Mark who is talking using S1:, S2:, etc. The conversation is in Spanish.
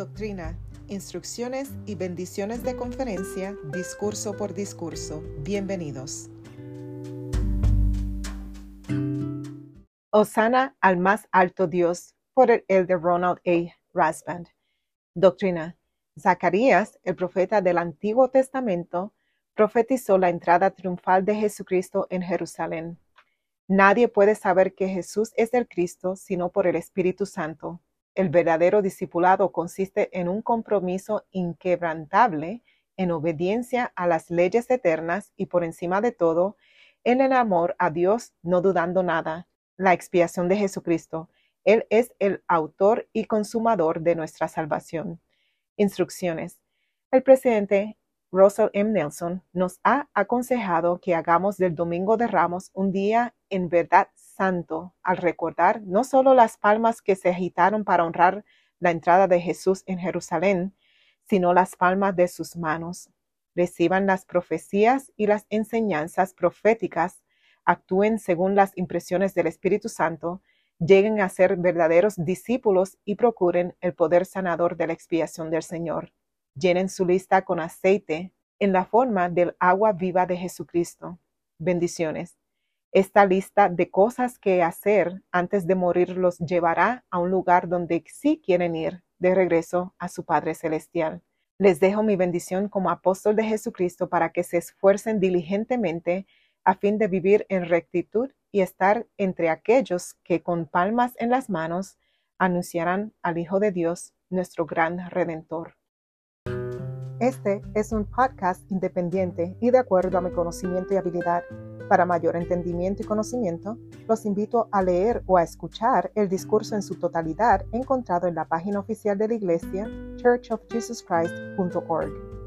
S1: Doctrina, instrucciones y bendiciones de conferencia, discurso por discurso. Bienvenidos. Osana al más alto Dios por el elder Ronald A. Rasband. Doctrina. Zacarías, el profeta del Antiguo Testamento, profetizó la entrada triunfal de Jesucristo en Jerusalén. Nadie puede saber que Jesús es el Cristo sino por el Espíritu Santo el verdadero discipulado consiste en un compromiso inquebrantable en obediencia a las leyes eternas y por encima de todo, en el amor a Dios, no dudando nada. La expiación de Jesucristo. Él es el autor y consumador de nuestra salvación. Instrucciones. El presidente Russell M. Nelson nos ha aconsejado que hagamos del Domingo de Ramos un día en verdad santo al recordar no solo las palmas que se agitaron para honrar la entrada de Jesús en Jerusalén, sino las palmas de sus manos. Reciban las profecías y las enseñanzas proféticas, actúen según las impresiones del Espíritu Santo, lleguen a ser verdaderos discípulos y procuren el poder sanador de la expiación del Señor. Llenen su lista con aceite en la forma del agua viva de Jesucristo. Bendiciones. Esta lista de cosas que hacer antes de morir los llevará a un lugar donde sí quieren ir de regreso a su Padre Celestial. Les dejo mi bendición como apóstol de Jesucristo para que se esfuercen diligentemente a fin de vivir en rectitud y estar entre aquellos que con palmas en las manos anunciarán al Hijo de Dios, nuestro gran Redentor. Este es un podcast independiente y de acuerdo a mi conocimiento y habilidad. Para mayor entendimiento y conocimiento, los invito a leer o a escuchar el discurso en su totalidad encontrado en la página oficial de la iglesia churchofjesuschrist.org.